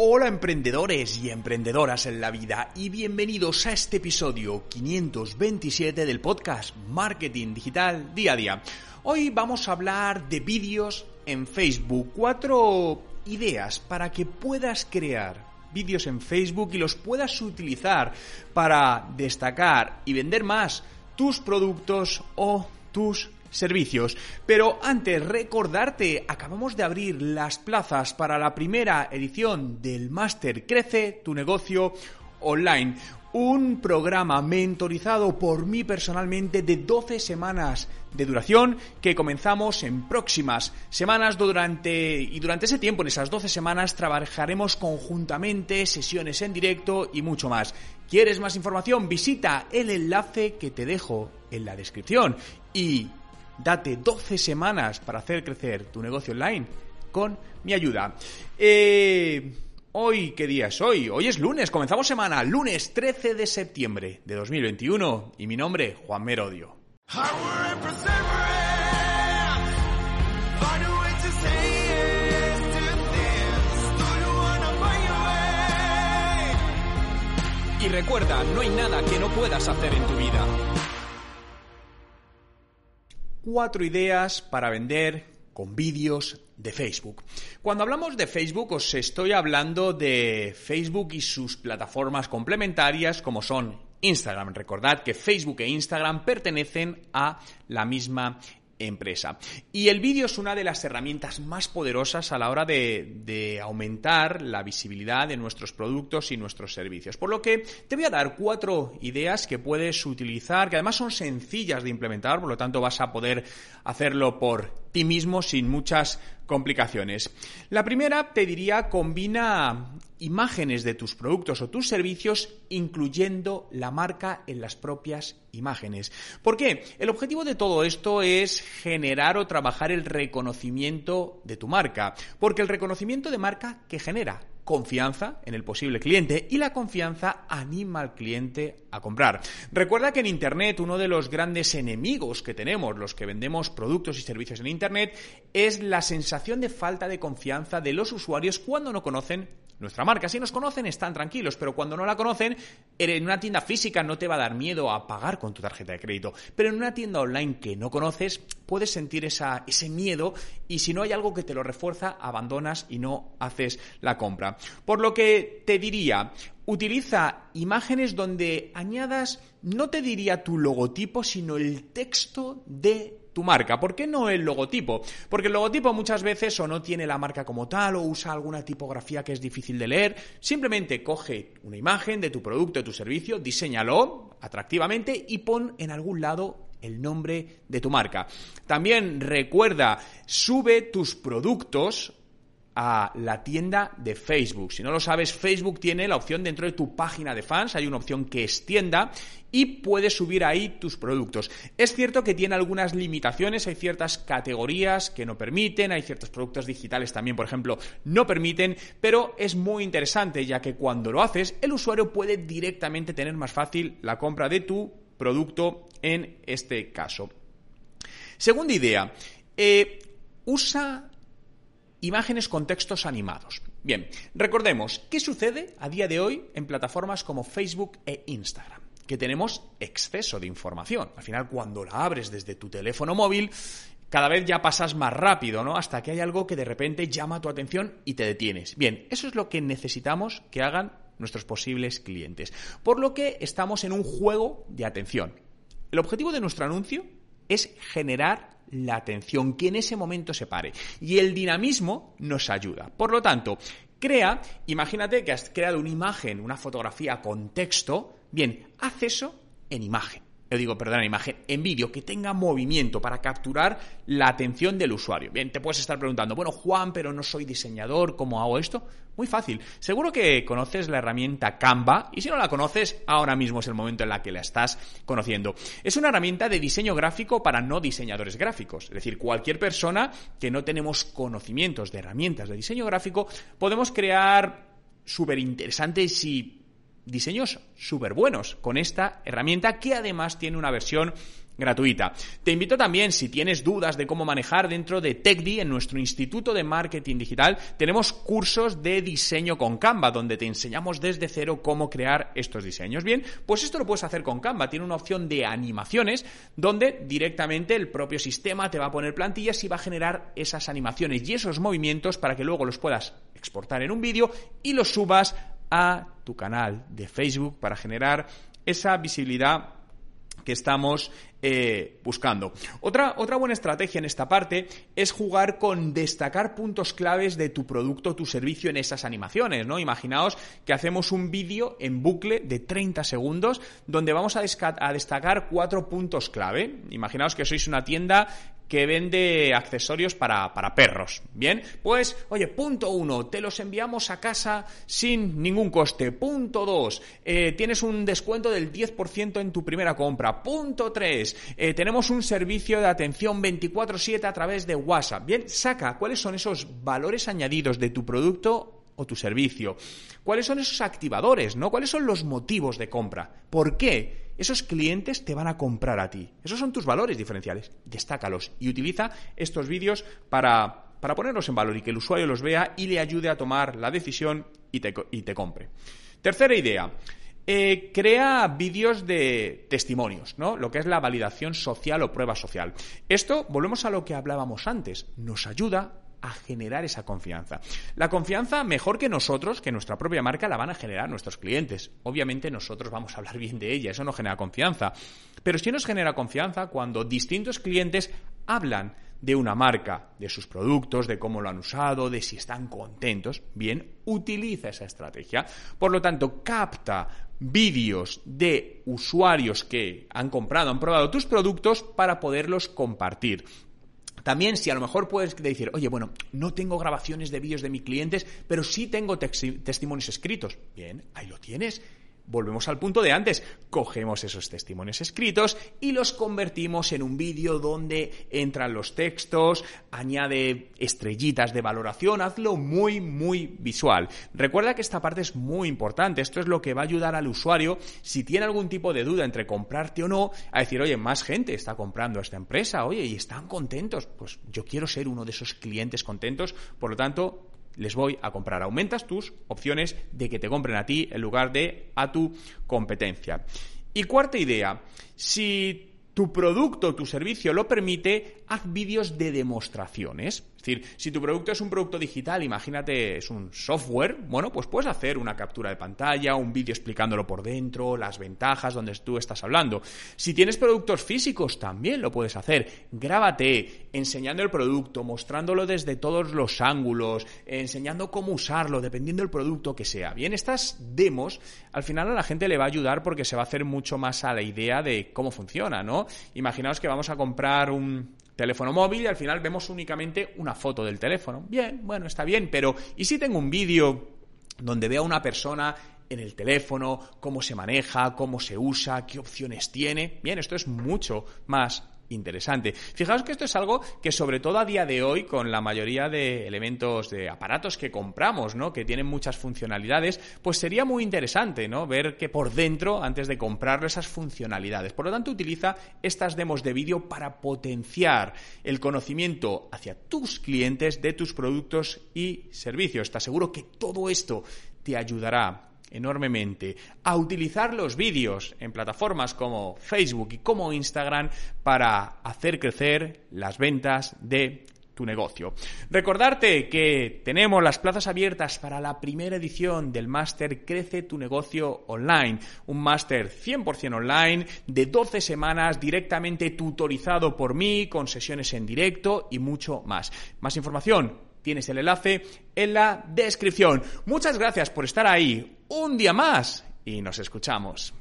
Hola emprendedores y emprendedoras en la vida y bienvenidos a este episodio 527 del podcast Marketing Digital Día a Día. Hoy vamos a hablar de vídeos en Facebook, cuatro ideas para que puedas crear vídeos en Facebook y los puedas utilizar para destacar y vender más tus productos o tus servicios. Pero antes, recordarte, acabamos de abrir las plazas para la primera edición del Máster Crece tu negocio online. Un programa mentorizado por mí personalmente de 12 semanas de duración que comenzamos en próximas semanas durante y durante ese tiempo en esas 12 semanas trabajaremos conjuntamente sesiones en directo y mucho más. ¿Quieres más información? Visita el enlace que te dejo en la descripción y Date 12 semanas para hacer crecer tu negocio online con mi ayuda. Eh, hoy, ¿qué día es hoy? Hoy es lunes, comenzamos semana, lunes 13 de septiembre de 2021 y mi nombre, Juan Merodio. Y recuerda, no hay nada que no puedas hacer en tu vida cuatro ideas para vender con vídeos de Facebook. Cuando hablamos de Facebook os estoy hablando de Facebook y sus plataformas complementarias como son Instagram. Recordad que Facebook e Instagram pertenecen a la misma empresa. Y el vídeo es una de las herramientas más poderosas a la hora de, aumentar la visibilidad de nuestros productos y nuestros servicios. Por lo que te voy a dar cuatro ideas que puedes utilizar, que además son sencillas de implementar, por lo tanto vas a poder hacerlo por ti mismo sin muchas complicaciones. La primera te diría combina imágenes de tus productos o tus servicios incluyendo la marca en las propias imágenes. ¿Por qué? El objetivo de todo esto es generar o trabajar el reconocimiento de tu marca, porque el reconocimiento de marca que genera confianza en el posible cliente y la confianza anima al cliente a comprar. Recuerda que en Internet uno de los grandes enemigos que tenemos los que vendemos productos y servicios en Internet es la sensación de falta de confianza de los usuarios cuando no conocen nuestra marca. Si nos conocen están tranquilos, pero cuando no la conocen, en una tienda física no te va a dar miedo a pagar con tu tarjeta de crédito, pero en una tienda online que no conoces puedes sentir esa, ese miedo y si no hay algo que te lo refuerza, abandonas y no haces la compra. Por lo que te diría, utiliza imágenes donde añadas, no te diría tu logotipo, sino el texto de tu marca. ¿Por qué no el logotipo? Porque el logotipo muchas veces o no tiene la marca como tal o usa alguna tipografía que es difícil de leer. Simplemente coge una imagen de tu producto, de tu servicio, diseñalo atractivamente y pon en algún lado el nombre de tu marca. También recuerda, sube tus productos a la tienda de Facebook. Si no lo sabes, Facebook tiene la opción dentro de tu página de fans, hay una opción que es tienda y puedes subir ahí tus productos. Es cierto que tiene algunas limitaciones, hay ciertas categorías que no permiten, hay ciertos productos digitales también, por ejemplo, no permiten, pero es muy interesante ya que cuando lo haces, el usuario puede directamente tener más fácil la compra de tu producto en este caso. Segunda idea, eh, usa Imágenes con textos animados. Bien, recordemos, ¿qué sucede a día de hoy en plataformas como Facebook e Instagram? Que tenemos exceso de información. Al final, cuando la abres desde tu teléfono móvil, cada vez ya pasas más rápido, ¿no? Hasta que hay algo que de repente llama tu atención y te detienes. Bien, eso es lo que necesitamos que hagan nuestros posibles clientes. Por lo que estamos en un juego de atención. El objetivo de nuestro anuncio es generar la atención, que en ese momento se pare. Y el dinamismo nos ayuda. Por lo tanto, crea, imagínate que has creado una imagen, una fotografía con texto, bien, haz eso en imagen yo digo, perdón, imagen, en vídeo, que tenga movimiento para capturar la atención del usuario. Bien, te puedes estar preguntando, bueno, Juan, pero no soy diseñador, ¿cómo hago esto? Muy fácil. Seguro que conoces la herramienta Canva y si no la conoces, ahora mismo es el momento en la que la estás conociendo. Es una herramienta de diseño gráfico para no diseñadores gráficos. Es decir, cualquier persona que no tenemos conocimientos de herramientas de diseño gráfico, podemos crear súper interesantes y diseños súper buenos con esta herramienta que además tiene una versión gratuita. Te invito también, si tienes dudas de cómo manejar dentro de TechDi, en nuestro Instituto de Marketing Digital, tenemos cursos de diseño con Canva, donde te enseñamos desde cero cómo crear estos diseños. Bien, pues esto lo puedes hacer con Canva. Tiene una opción de animaciones, donde directamente el propio sistema te va a poner plantillas y va a generar esas animaciones y esos movimientos para que luego los puedas exportar en un vídeo y los subas a tu canal de Facebook para generar esa visibilidad que estamos eh, buscando. Otra, otra buena estrategia en esta parte es jugar con destacar puntos claves de tu producto tu servicio en esas animaciones, ¿no? Imaginaos que hacemos un vídeo en bucle de 30 segundos donde vamos a, a destacar cuatro puntos clave. Imaginaos que sois una tienda que vende accesorios para, perros. Bien, pues, oye, punto uno, te los enviamos a casa sin ningún coste. Punto dos, eh, tienes un descuento del 10% en tu primera compra. Punto tres, eh, tenemos un servicio de atención 24/7 a través de WhatsApp. Bien, saca cuáles son esos valores añadidos de tu producto o tu servicio. ¿Cuáles son esos activadores, no? ¿Cuáles son los motivos de compra? ¿Por qué? Esos clientes te van a comprar a ti. Esos son tus valores diferenciales. Destácalos y utiliza estos vídeos para, ponerlos en valor y que el usuario los vea y le ayude a tomar la decisión y te, y te compre. Tercera idea. Eh, crea vídeos de testimonios, ¿no? Lo que es la validación social o prueba social. Esto, volvemos a lo que hablábamos antes, nos ayuda a generar esa confianza. La confianza, mejor que nosotros, que nuestra propia marca, la van a generar nuestros clientes. Obviamente nosotros vamos a hablar bien de ella, eso no genera confianza. Pero sí nos genera confianza cuando distintos clientes hablan de una marca, de sus productos, de cómo lo han usado, de si están contentos, bien, utiliza esa estrategia. Por lo tanto, capta vídeos de usuarios que han comprado, han probado tus productos para poderlos compartir. También si a lo mejor puedes decir, oye, bueno, no tengo grabaciones de vídeos de mis clientes, pero sí tengo testimonios escritos. Bien, ahí lo tienes volvemos al punto de antes, cogemos esos testimonios escritos y los convertimos en un vídeo donde entran los textos, añade estrellitas de valoración, hazlo muy, muy visual. Recuerda que esta parte es muy importante, esto es lo que va a ayudar al usuario, si tiene algún tipo de duda entre comprarte o no, a decir, oye, más gente está comprando a esta empresa, oye, y están contentos, pues yo quiero ser uno de esos clientes contentos, por lo tanto, les voy a comprar. Aumentas tus opciones de que te compren a ti en lugar de a tu competencia. Y cuarta idea, si tu producto o tu servicio lo permite, haz vídeos de demostraciones. Es decir, si tu producto es un producto digital, imagínate, es un software, bueno, pues puedes hacer una captura de pantalla, un vídeo explicándolo por dentro, las ventajas donde tú estás hablando. Si tienes productos físicos, también lo puedes hacer. Grábate enseñando el producto, mostrándolo desde todos los ángulos, enseñando cómo usarlo, dependiendo del producto que sea. Bien, estas demos al final a la gente le va a ayudar porque se va a hacer mucho más a la idea de cómo funciona, ¿no? Imaginaos que vamos a comprar un teléfono móvil y al final vemos únicamente una foto del teléfono. Bien, bueno, está bien, pero ¿y si tengo un vídeo donde veo a una persona en el teléfono, cómo se maneja, cómo se usa, qué opciones tiene? Bien, esto es mucho más interesante. Fijaos que esto es algo que sobre todo a día de hoy, con la mayoría de elementos de aparatos que compramos, ¿no? Que tienen muchas funcionalidades, pues sería muy interesante, ¿no? Ver que por dentro, antes de comprar esas funcionalidades. Por lo tanto, utiliza estas demos de vídeo para potenciar el conocimiento hacia tus clientes de tus productos y servicios. Te aseguro que todo esto te ayudará enormemente a utilizar los vídeos en plataformas como Facebook y como Instagram para hacer crecer las ventas de tu negocio. Recordarte que tenemos las plazas abiertas para la primera edición del máster Crece tu negocio online, un máster 100% online de 12 semanas directamente tutorizado por mí con sesiones en directo y mucho más. Más información Tienes el enlace en la descripción. Muchas gracias por estar ahí un día más y nos escuchamos.